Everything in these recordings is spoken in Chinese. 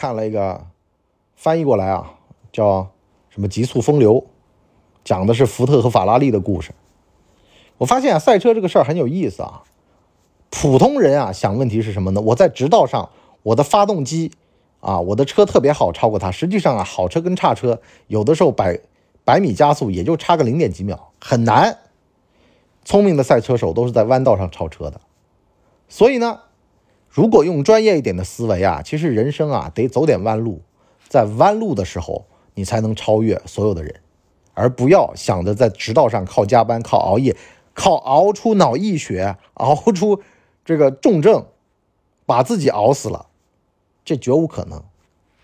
看了一个翻译过来啊，叫什么《极速风流》，讲的是福特和法拉利的故事。我发现啊，赛车这个事儿很有意思啊。普通人啊，想问题是什么呢？我在直道上，我的发动机啊，我的车特别好超过它。实际上啊，好车跟差车有的时候百百米加速也就差个零点几秒，很难。聪明的赛车手都是在弯道上超车的。所以呢，如果用专业一点的思维啊，其实人生啊得走点弯路，在弯路的时候你才能超越所有的人，而不要想着在直道上靠加班、靠熬夜。靠熬出脑溢血，熬出这个重症，把自己熬死了，这绝无可能。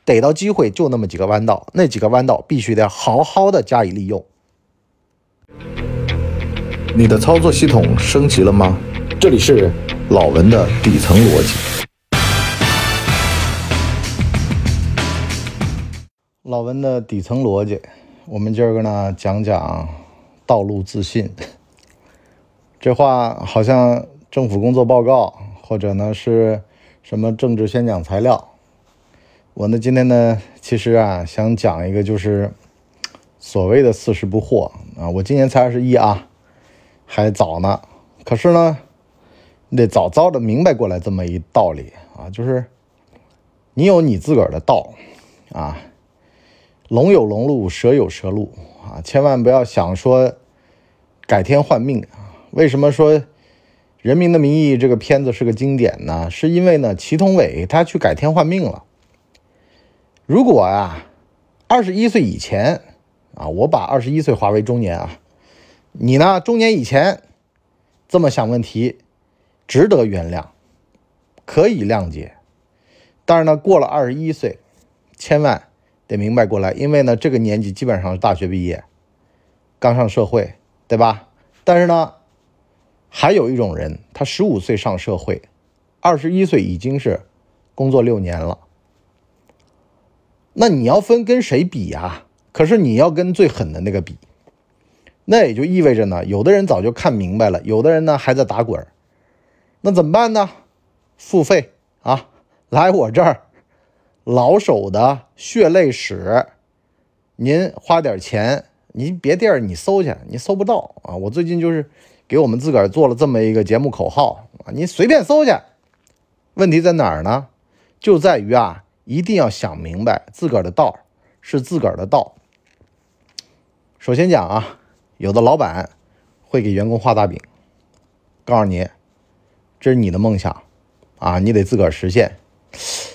逮到机会就那么几个弯道，那几个弯道必须得好好的加以利用。你的操作系统升级了吗？这里是老文的底层逻辑。老文的底层逻辑，我们今儿个呢讲讲道路自信。这话好像政府工作报告，或者呢是什么政治宣讲材料。我呢今天呢，其实啊想讲一个就是所谓的四十不惑啊。我今年才二十一啊，还早呢。可是呢，你得早早的明白过来这么一道理啊，就是你有你自个儿的道啊，龙有龙路，蛇有蛇路啊，千万不要想说改天换命啊。为什么说《人民的名义》这个片子是个经典呢？是因为呢，祁同伟他去改天换命了。如果啊，二十一岁以前啊，我把二十一岁划为中年啊，你呢，中年以前这么想问题，值得原谅，可以谅解。但是呢，过了二十一岁，千万得明白过来，因为呢，这个年纪基本上是大学毕业，刚上社会，对吧？但是呢。还有一种人，他十五岁上社会，二十一岁已经是工作六年了。那你要分跟谁比呀？可是你要跟最狠的那个比，那也就意味着呢，有的人早就看明白了，有的人呢还在打滚那怎么办呢？付费啊，来我这儿，老手的血泪史，您花点钱，您别地儿你搜去，你搜不到啊。我最近就是。给我们自个儿做了这么一个节目口号啊，您随便搜去。问题在哪儿呢？就在于啊，一定要想明白自个儿的道是自个儿的道。首先讲啊，有的老板会给员工画大饼，告诉你这是你的梦想啊，你得自个儿实现。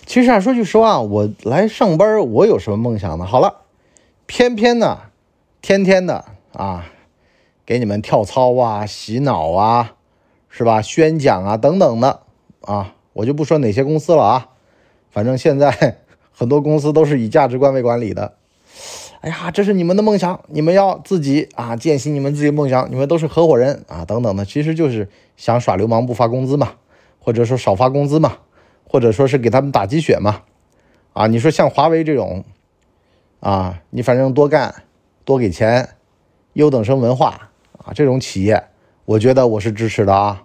其实啊，说句实话，我来上班，我有什么梦想呢？好了，偏偏呢，天天的啊。给你们跳操啊、洗脑啊，是吧？宣讲啊等等的啊，我就不说哪些公司了啊。反正现在 很多公司都是以价值观为管理的。哎呀，这是你们的梦想，你们要自己啊践行你们自己的梦想，你们都是合伙人啊等等的，其实就是想耍流氓不发工资嘛，或者说少发工资嘛，或者说是给他们打鸡血嘛。啊，你说像华为这种啊，你反正多干，多给钱，优等生文化。啊，这种企业，我觉得我是支持的啊。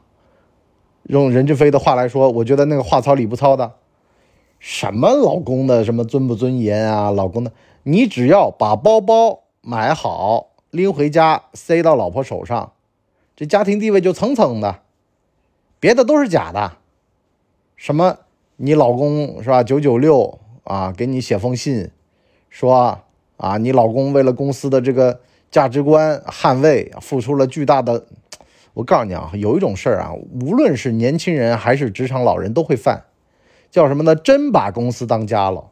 用任正非的话来说，我觉得那个话糙理不糙的，什么老公的什么尊不尊严啊，老公的，你只要把包包买好，拎回家塞到老婆手上，这家庭地位就蹭蹭的，别的都是假的。什么你老公是吧？九九六啊，给你写封信，说啊，你老公为了公司的这个。价值观捍卫，付出了巨大的。我告诉你啊，有一种事儿啊，无论是年轻人还是职场老人都会犯，叫什么呢？真把公司当家了。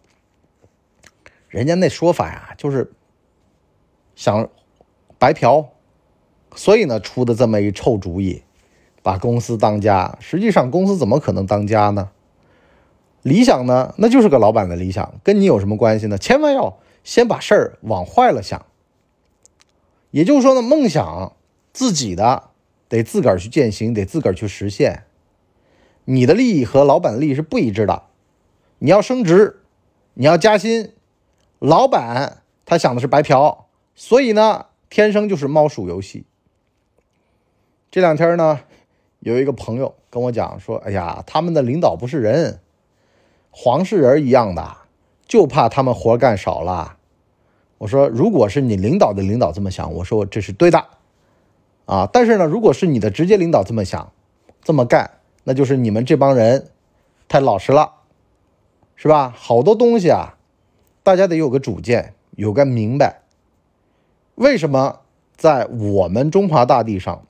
人家那说法呀，就是想白嫖，所以呢出的这么一臭主意，把公司当家。实际上公司怎么可能当家呢？理想呢，那就是个老板的理想，跟你有什么关系呢？千万要先把事儿往坏了想。也就是说呢，梦想自己的得自个儿去践行，得自个儿去实现。你的利益和老板利益是不一致的。你要升职，你要加薪，老板他想的是白嫖，所以呢，天生就是猫鼠游戏。这两天呢，有一个朋友跟我讲说：“哎呀，他们的领导不是人，黄世仁一样的，就怕他们活干少了。我说，如果是你领导的领导这么想，我说这是对的，啊，但是呢，如果是你的直接领导这么想，这么干，那就是你们这帮人太老实了，是吧？好多东西啊，大家得有个主见，有个明白。为什么在我们中华大地上，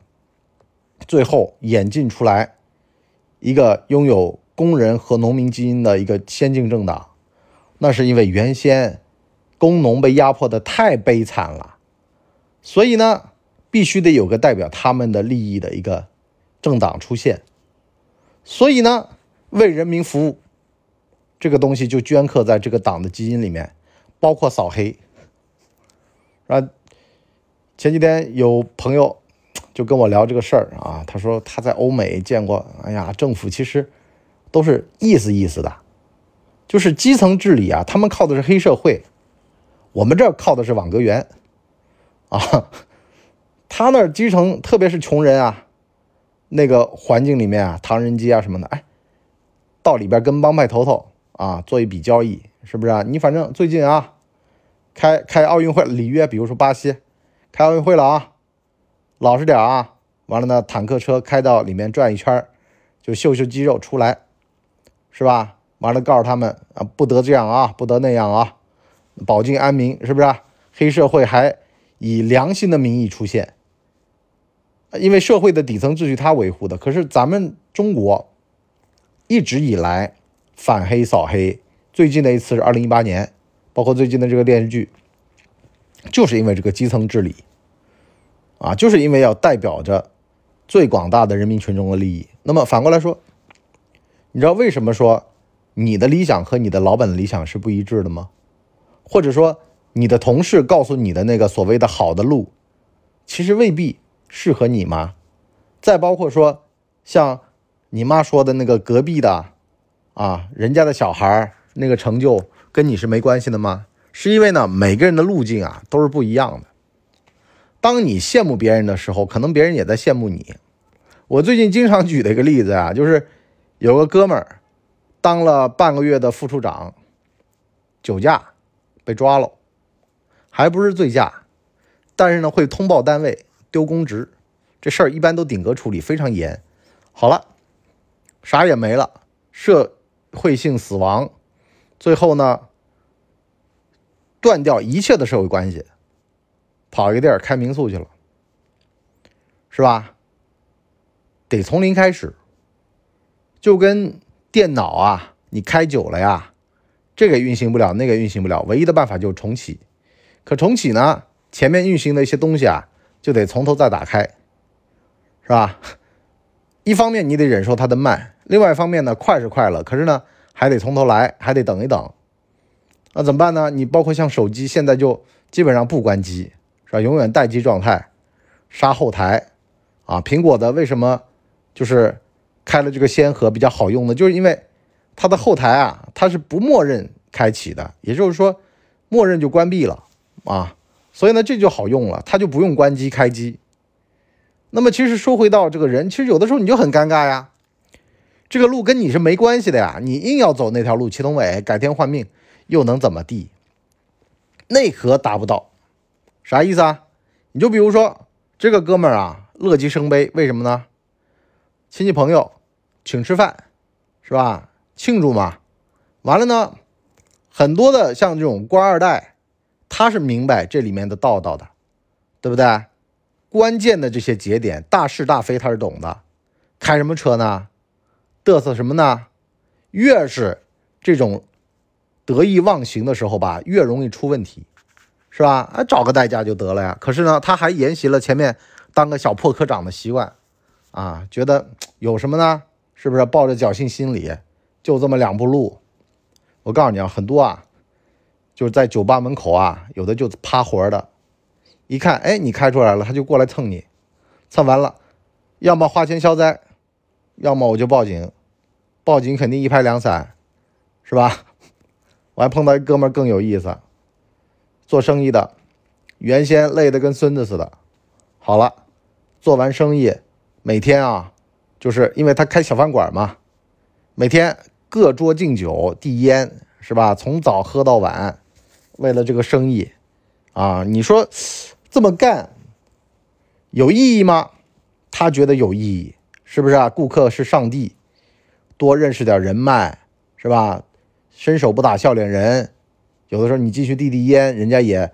最后演进出来一个拥有工人和农民基因的一个先进政党？那是因为原先。工农被压迫的太悲惨了，所以呢，必须得有个代表他们的利益的一个政党出现。所以呢，为人民服务这个东西就镌刻在这个党的基因里面，包括扫黑。啊，前几天有朋友就跟我聊这个事儿啊，他说他在欧美见过，哎呀，政府其实都是意思意思的，就是基层治理啊，他们靠的是黑社会。我们这儿靠的是网格员，啊，他那儿基层特别是穷人啊，那个环境里面啊，唐人街啊什么的，哎，到里边跟帮派头头啊做一笔交易，是不是啊？你反正最近啊，开开奥运会里约，比如说巴西开奥运会了啊，老实点啊，完了呢，坦克车开到里面转一圈，就秀秀肌肉出来，是吧？完了告诉他们啊，不得这样啊，不得那样啊。保境安民是不是？黑社会还以良心的名义出现，因为社会的底层秩序他维护的。可是咱们中国一直以来反黑扫黑，最近的一次是二零一八年，包括最近的这个电视剧，就是因为这个基层治理啊，就是因为要代表着最广大的人民群众的利益。那么反过来说，你知道为什么说你的理想和你的老板的理想是不一致的吗？或者说，你的同事告诉你的那个所谓的好的路，其实未必适合你吗？再包括说，像你妈说的那个隔壁的，啊，人家的小孩那个成就跟你是没关系的吗？是因为呢，每个人的路径啊都是不一样的。当你羡慕别人的时候，可能别人也在羡慕你。我最近经常举的一个例子啊，就是有个哥们儿当了半个月的副处长，酒驾。被抓了，还不是醉驾，但是呢会通报单位丢公职，这事儿一般都顶格处理，非常严。好了，啥也没了，社会性死亡，最后呢断掉一切的社会关系，跑一个地儿开民宿去了，是吧？得从零开始，就跟电脑啊，你开久了呀。这个运行不了，那个运行不了，唯一的办法就是重启。可重启呢，前面运行的一些东西啊，就得从头再打开，是吧？一方面你得忍受它的慢，另外一方面呢，快是快了，可是呢，还得从头来，还得等一等。那怎么办呢？你包括像手机，现在就基本上不关机，是吧？永远待机状态，杀后台啊。苹果的为什么就是开了这个先河比较好用呢？就是因为。它的后台啊，它是不默认开启的，也就是说，默认就关闭了啊，所以呢，这就好用了，它就不用关机开机。那么，其实说回到这个人，其实有的时候你就很尴尬呀，这个路跟你是没关系的呀，你硬要走那条路，祁同伟改天换命又能怎么地？内核达不到，啥意思啊？你就比如说这个哥们儿啊，乐极生悲，为什么呢？亲戚朋友请吃饭，是吧？庆祝嘛，完了呢，很多的像这种官二代，他是明白这里面的道道的，对不对？关键的这些节点，大是大非他是懂的。开什么车呢？嘚瑟什么呢？越是这种得意忘形的时候吧，越容易出问题，是吧？啊，找个代驾就得了呀。可是呢，他还沿袭了前面当个小破科长的习惯，啊，觉得有什么呢？是不是抱着侥幸心理？就这么两步路，我告诉你啊，很多啊，就是在酒吧门口啊，有的就趴活的，一看，哎，你开出来了，他就过来蹭你，蹭完了，要么花钱消灾，要么我就报警，报警肯定一拍两散，是吧？我还碰到一哥们更有意思，做生意的，原先累得跟孙子似的，好了，做完生意，每天啊，就是因为他开小饭馆嘛，每天。各桌敬酒递烟，是吧？从早喝到晚，为了这个生意，啊，你说这么干有意义吗？他觉得有意义，是不是啊？顾客是上帝，多认识点人脉，是吧？伸手不打笑脸人，有的时候你继续递递烟，人家也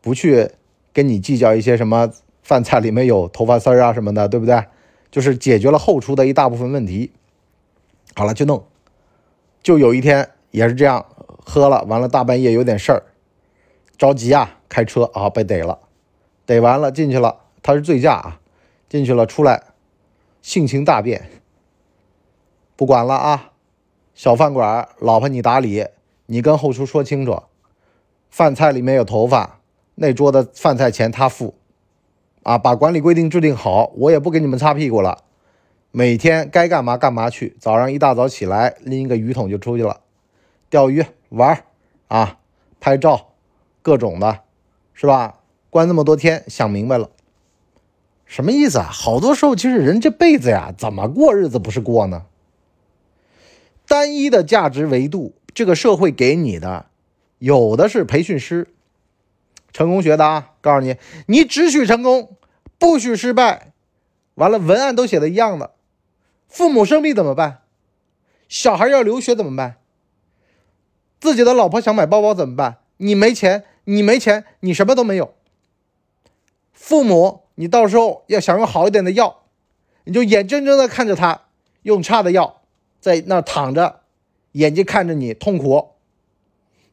不去跟你计较一些什么饭菜里面有头发丝儿啊什么的，对不对？就是解决了后厨的一大部分问题。好了，就弄。就有一天也是这样，喝了完了，大半夜有点事儿，着急啊，开车啊被逮了，逮完了进去了，他是醉驾啊，进去了出来，性情大变，不管了啊。小饭馆，老婆你打理，你跟后厨说清楚，饭菜里面有头发，那桌的饭菜钱他付，啊，把管理规定制定好，我也不给你们擦屁股了，每天该干嘛干嘛去，早上一大早起来拎一个鱼桶就出去了，钓鱼玩啊，拍照，各种的，是吧？关那么多天，想明白了，什么意思啊？好多时候其实人这辈子呀，怎么过日子不是过呢？单一的价值维度，这个社会给你的，有的是培训师，成功学的啊，告诉你，你只许成功，不许失败。完了，文案都写的一样的。父母生病怎么办？小孩要留学怎么办？自己的老婆想买包包怎么办？你没钱，你没钱，你什么都没有。父母，你到时候要想用好一点的药，你就眼睁睁的看着他用差的药。在那躺着，眼睛看着你痛苦。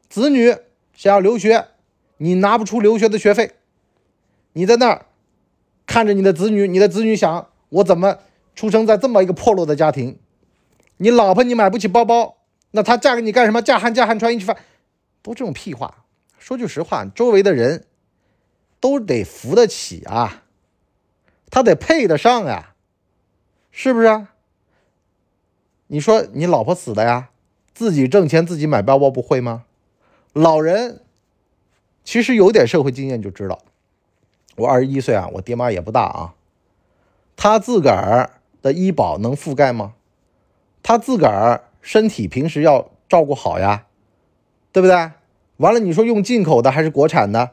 子女想要留学，你拿不出留学的学费，你在那儿看着你的子女，你的子女想我怎么出生在这么一个破落的家庭？你老婆你买不起包包，那她嫁给你干什么？嫁汉嫁汉穿衣吃饭，都这种屁话。说句实话，周围的人都得扶得起啊，他得配得上呀，是不是？你说你老婆死的呀？自己挣钱自己买包包不会吗？老人其实有点社会经验就知道。我二十一岁啊，我爹妈也不大啊。他自个儿的医保能覆盖吗？他自个儿身体平时要照顾好呀，对不对？完了，你说用进口的还是国产的？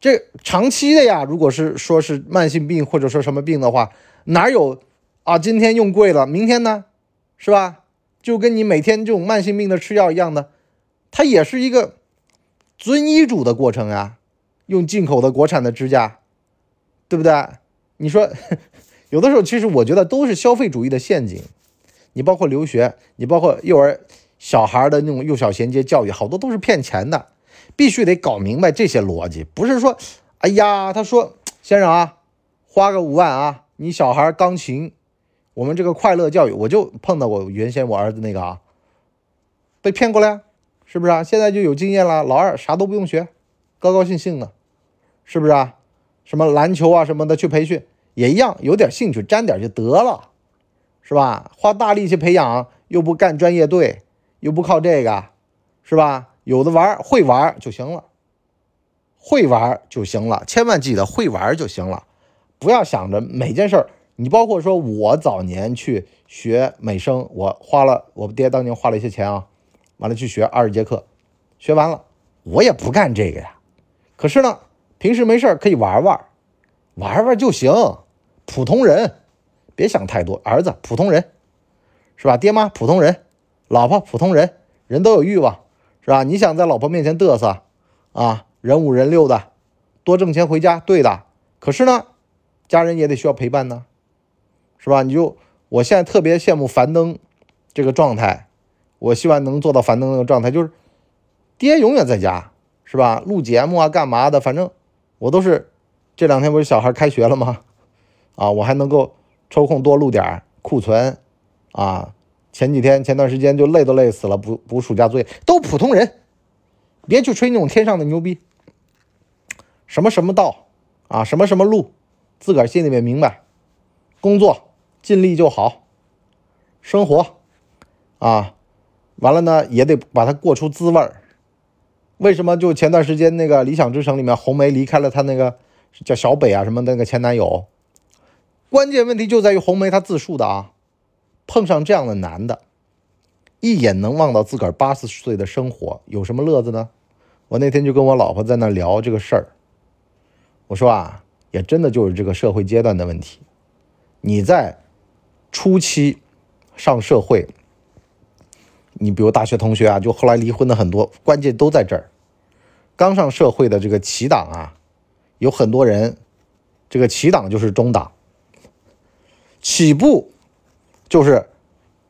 这长期的呀，如果是说是慢性病或者说什么病的话，哪有啊？今天用贵了，明天呢？是吧？就跟你每天这种慢性病的吃药一样的，它也是一个遵医嘱的过程啊。用进口的、国产的支架，对不对？你说 有的时候，其实我觉得都是消费主义的陷阱。你包括留学，你包括幼儿小孩的那种幼小衔接教育，好多都是骗钱的。必须得搞明白这些逻辑，不是说，哎呀，他说先生啊，花个五万啊，你小孩钢琴。我们这个快乐教育，我就碰到我原先我儿子那个啊，被骗过来，是不是啊？现在就有经验了，老二啥都不用学，高高兴兴的，是不是啊？什么篮球啊什么的去培训也一样，有点兴趣沾点就得了，是吧？花大力气培养又不干专业队，又不靠这个，是吧？有的玩会玩就行了，会玩就行了，千万记得会玩就行了，不要想着每件事儿。你包括说，我早年去学美声，我花了我爹当年花了一些钱啊，完了去学二十节课，学完了，我也不干这个呀。可是呢，平时没事可以玩玩，玩玩就行。普通人，别想太多。儿子普通人，是吧？爹妈普通人，老婆普通人，人都有欲望，是吧？你想在老婆面前嘚瑟啊，人五人六的，多挣钱回家，对的。可是呢，家人也得需要陪伴呢。是吧？你就我现在特别羡慕樊登这个状态，我希望能做到樊登那个状态，就是爹永远在家，是吧？录节目啊，干嘛的？反正我都是这两天不是小孩开学了吗？啊，我还能够抽空多录点库存啊。前几天前段时间就累都累死了，补补暑假作业，都普通人，别去吹那种天上的牛逼，什么什么道啊，什么什么路，自个儿心里面明白，工作。尽力就好，生活啊，完了呢也得把它过出滋味儿。为什么就前段时间那个《理想之城》里面红梅离开了她那个叫小北啊什么那个前男友？关键问题就在于红梅她自述的啊，碰上这样的男的，一眼能望到自个儿八十岁的生活，有什么乐子呢？我那天就跟我老婆在那聊这个事儿。我说啊，也真的就是这个社会阶段的问题。你在初期上社会，你比如大学同学啊，就后来离婚的很多，关键都在这儿。刚上社会的这个起档啊，有很多人，这个起档就是中档，起步就是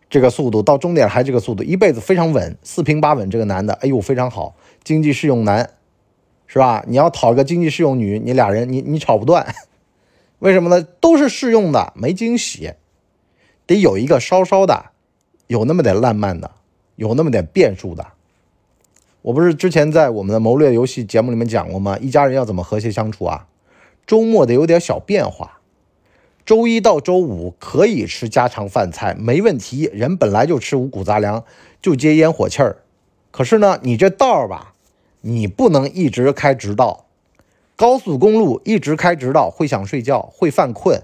这个速度，到终点还这个速度，一辈子非常稳，四平八稳。这个男的，哎呦非常好，经济适用男，是吧？你要讨一个经济适用女，你俩人你你吵不断，为什么呢？都是适用的，没惊喜，得有一个稍稍的，有那么点浪漫的，有那么点变数的。我不是之前在我们的谋略游戏节目里面讲过吗？一家人要怎么和谐相处啊？周末得有点小变化。周一到周五可以吃家常饭菜，没问题。人本来就吃五谷杂粮，就接烟火气儿。可是呢，你这道儿吧，你不能一直开直道。高速公路一直开直道，会想睡觉，会犯困。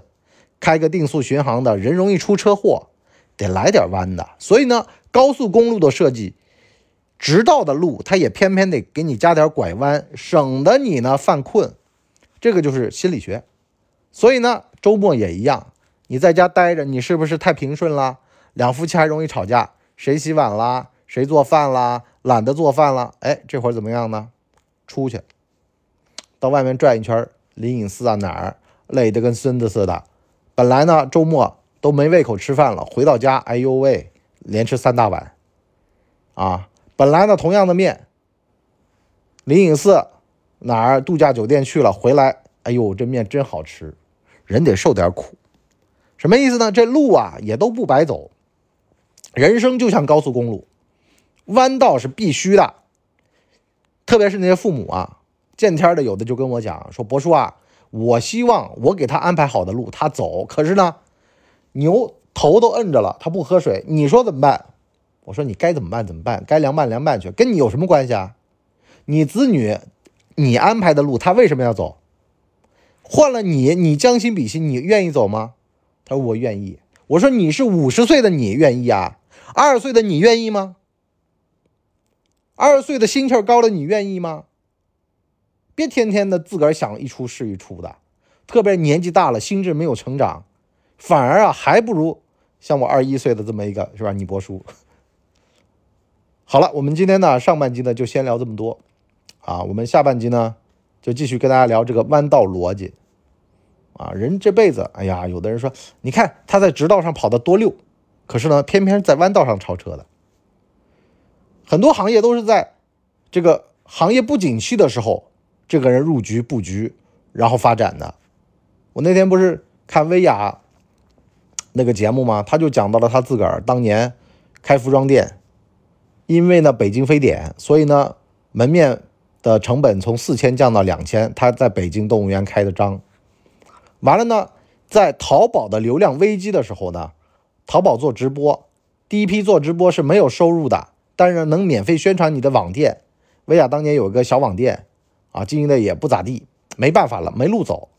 开个定速巡航的人容易出车祸，得来点弯的。所以呢，高速公路的设计。直道的路，它也偏偏得给你加点拐弯，省得你呢犯困。这个就是心理学。所以呢，周末也一样，你在家待着，你是不是太平顺了？两夫妻还容易吵架，谁洗碗啦？谁做饭啦？懒得做饭了，哎，这会儿怎么样呢？出去，到外面转一圈，灵隐寺啊哪儿，累得跟孙子似的。本来呢周末都没胃口吃饭了，回到家，哎呦喂，连吃三大碗，啊。本来呢，同样的面，灵隐寺哪儿度假酒店去了，回来，哎呦，这面真好吃。人得受点苦，什么意思呢？这路啊也都不白走。人生就像高速公路，弯道是必须的。特别是那些父母啊，见天的有的就跟我讲说：“伯叔啊，我希望我给他安排好的路他走，可是呢，牛头都摁着了，他不喝水，你说怎么办？”我说你该怎么办怎么办？该凉拌凉拌去，跟你有什么关系啊？你子女，你安排的路，他为什么要走？换了你，你将心比心，你愿意走吗？他说我愿意。我说你是五十岁的你愿意啊？二十岁的你愿意吗？二十岁的心气高的你愿意吗？别天天的自个儿想一出是一出的，特别年纪大了，心智没有成长，反而啊还不如像我二十一岁的这么一个是吧？你伯叔。好了，我们今天呢上半集呢就先聊这么多，啊，我们下半集呢就继续跟大家聊这个弯道逻辑，啊，人这辈子，哎呀，有的人说，你看他在直道上跑的多溜，可是呢，偏偏在弯道上超车的，很多行业都是在这个行业不景气的时候，这个人入局布局，然后发展的。我那天不是看薇娅那个节目吗？他就讲到了他自个儿当年开服装店。因为呢，北京非典，所以呢，门面的成本从四千降到两千。他在北京动物园开的张，完了呢，在淘宝的流量危机的时候呢，淘宝做直播，第一批做直播是没有收入的，但是能免费宣传你的网店。薇娅当年有一个小网店，啊，经营的也不咋地，没办法了，没路走，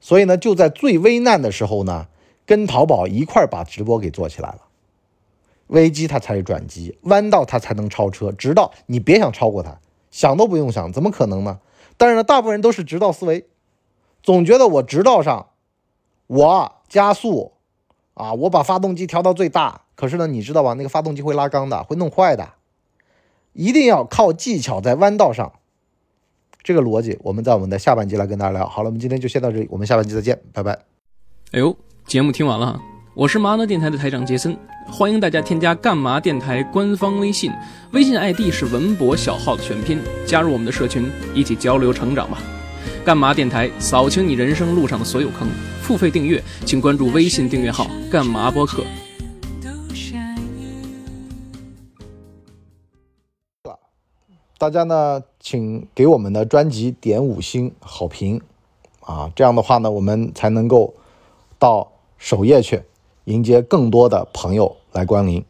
所以呢，就在最危难的时候呢，跟淘宝一块把直播给做起来了。危机它才是转机，弯道它才能超车，直道你别想超过它，想都不用想，怎么可能呢？但是呢，大部分人都是直道思维，总觉得我直道上，我加速，啊，我把发动机调到最大，可是呢，你知道吧？那个发动机会拉缸的，会弄坏的，一定要靠技巧在弯道上，这个逻辑我们在我们的下半集来跟大家聊。好了，我们今天就先到这里，我们下半集再见，拜拜。哎呦，节目听完了。我是麻辣电台的台长杰森，欢迎大家添加干嘛电台官方微信，微信 ID 是文博小号的全拼，加入我们的社群，一起交流成长吧。干嘛电台扫清你人生路上的所有坑，付费订阅请关注微信订阅号干嘛播客。大家呢，请给我们的专辑点五星好评啊，这样的话呢，我们才能够到首页去。迎接更多的朋友来光临。